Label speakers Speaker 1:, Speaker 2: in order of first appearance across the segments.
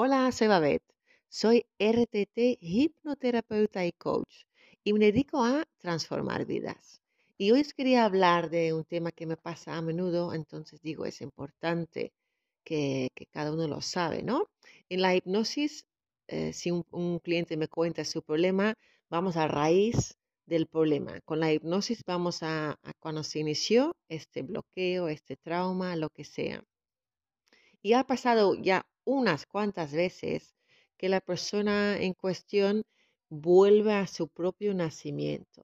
Speaker 1: Hola, soy Babette. Soy RTT, hipnoterapeuta y coach y me dedico a transformar vidas. Y hoy os quería hablar de un tema que me pasa a menudo, entonces digo, es importante que, cada uno lo sabe, ¿no? En la hipnosis, eh, si un, cliente me cuenta su problema, vamos a raíz del problema. Con la hipnosis vamos a cuando se inició este bloqueo, este trauma, lo que sea. Y ha pasado ya unas cuantas veces que la persona en cuestión vuelve a su propio nacimiento.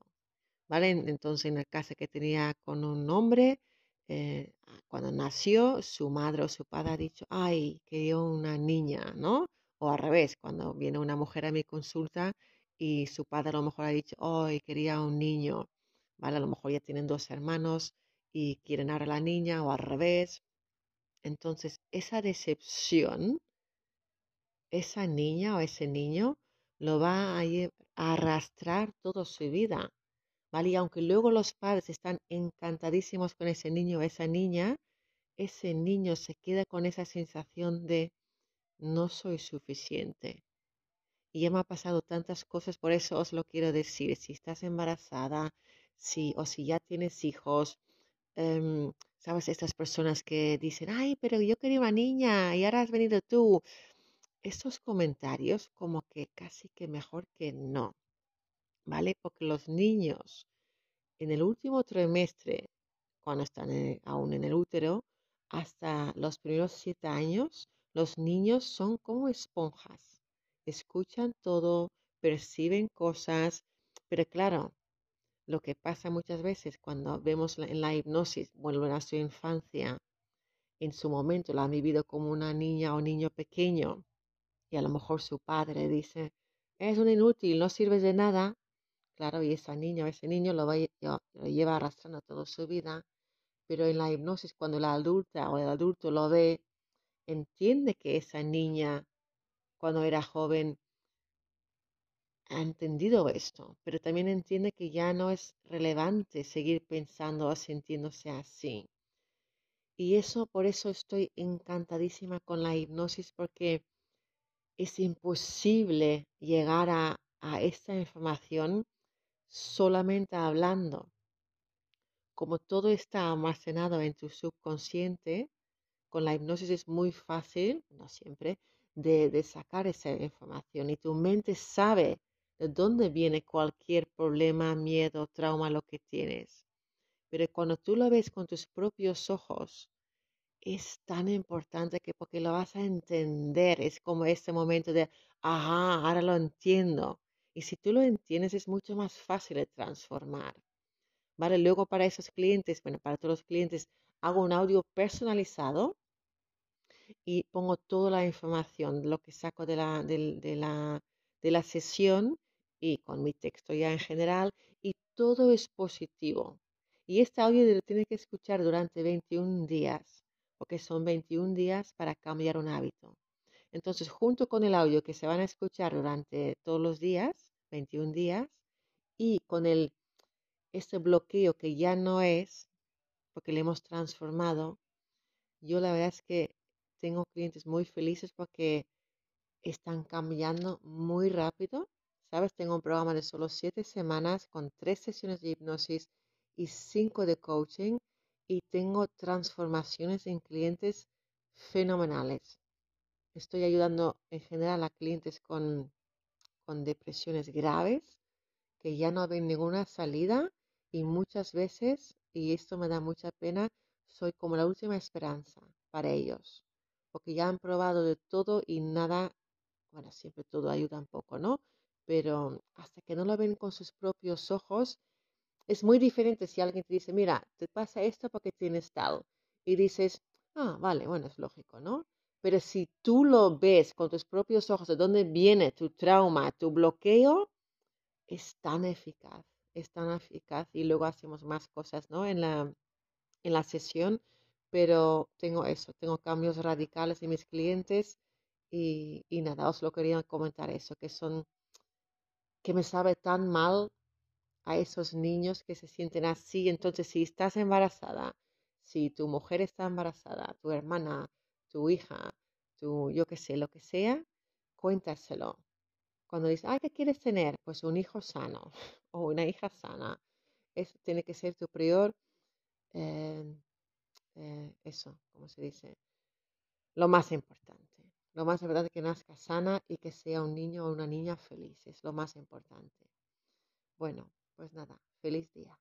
Speaker 1: ¿Vale? Entonces, en la casa que tenía con un hombre, eh, cuando nació, su madre o su padre ha dicho, ay, quería una niña, ¿no? O al revés, cuando viene una mujer a mi consulta y su padre a lo mejor ha dicho, ay, quería un niño, ¿vale? A lo mejor ya tienen dos hermanos y quieren ahora la niña o al revés. Entonces, esa decepción, esa niña o ese niño lo va a, arrastrar toda su vida, ¿vale? Y aunque luego los padres están encantadísimos con ese niño o esa niña, ese niño se queda con esa sensación de no soy suficiente. Y ya me ha pasado tantas cosas, por eso os lo quiero decir. Si estás embarazada, si, o si ya tienes hijos, em, sabes, estas personas que dicen, ay, pero yo quería una niña y ahora has venido tú. Estos comentarios como que casi que mejor que no, ¿vale? Porque los niños en el último trimestre, cuando están aún en el útero, hasta los primeros siete años, los niños son como esponjas. Escuchan todo, perciben cosas, pero claro, lo que pasa muchas veces cuando vemos en la hipnosis, vuelven a su infancia, en su momento la han vivido como una niña o niño pequeño y a lo mejor su padre dice, es un inútil, no sirves de nada. Claro, y esa niña o ese niño lo, va, lo lleva arrastrando toda su vida, pero en la hipnosis cuando la adulta o el adulto lo ve, entiende que esa niña cuando era joven ha entendido esto, pero también entiende que ya no es relevante seguir pensando o sintiéndose así. Y eso, por eso estoy encantadísima con la hipnosis, porque es imposible llegar a, a esta información solamente hablando. Como todo está almacenado en tu subconsciente, con la hipnosis es muy fácil, no siempre, de, de sacar esa información y tu mente sabe de dónde viene cualquier problema, miedo, trauma, lo que tienes. Pero cuando tú lo ves con tus propios ojos, es tan importante que porque lo vas a entender, es como este momento de, ajá, ahora lo entiendo. Y si tú lo entiendes, es mucho más fácil de transformar. ¿Vale? Luego para esos clientes, bueno, para todos los clientes, hago un audio personalizado y pongo toda la información, lo que saco de la, de la, de la sesión y con mi texto ya en general, y todo es positivo. Y este audio lo tiene que escuchar durante 21 días, porque son 21 días para cambiar un hábito. Entonces, junto con el audio que se van a escuchar durante todos los días, 21 días, y con el, este bloqueo que ya no es, porque le hemos transformado, yo la verdad es que tengo clientes muy felices porque están cambiando muy rápido. ¿Sabes? Tengo un programa de solo siete semanas con tres sesiones de hipnosis y cinco de coaching y tengo transformaciones en clientes fenomenales. Estoy ayudando en general a clientes con, con depresiones graves que ya no ven ninguna salida y muchas veces, y esto me da mucha pena, soy como la última esperanza para ellos, porque ya han probado de todo y nada, bueno, siempre todo ayuda un poco, ¿no? Pero hasta que no lo ven con sus propios ojos, es muy diferente si alguien te dice, mira, te pasa esto porque tienes tal, y dices, ah, vale, bueno, es lógico, ¿no? Pero si tú lo ves con tus propios ojos de dónde viene tu trauma, tu bloqueo, es tan eficaz, es tan eficaz y luego hacemos más cosas, ¿no? En la, en la sesión, pero tengo eso, tengo cambios radicales en mis clientes y, y nada, os lo quería comentar eso, que son, que me sabe tan mal a esos niños que se sienten así. Entonces, si estás embarazada, si tu mujer está embarazada, tu hermana, tu hija, tu, yo qué sé, lo que sea, cuéntaselo. Cuando dices, ay, ¿qué quieres tener? Pues un hijo sano o una hija sana. Eso tiene que ser tu prior, eh, eh, eso, ¿cómo se dice? Lo más importante. Lo más es que nazca sana y que sea un niño o una niña feliz. Es lo más importante. Bueno, pues nada, feliz día.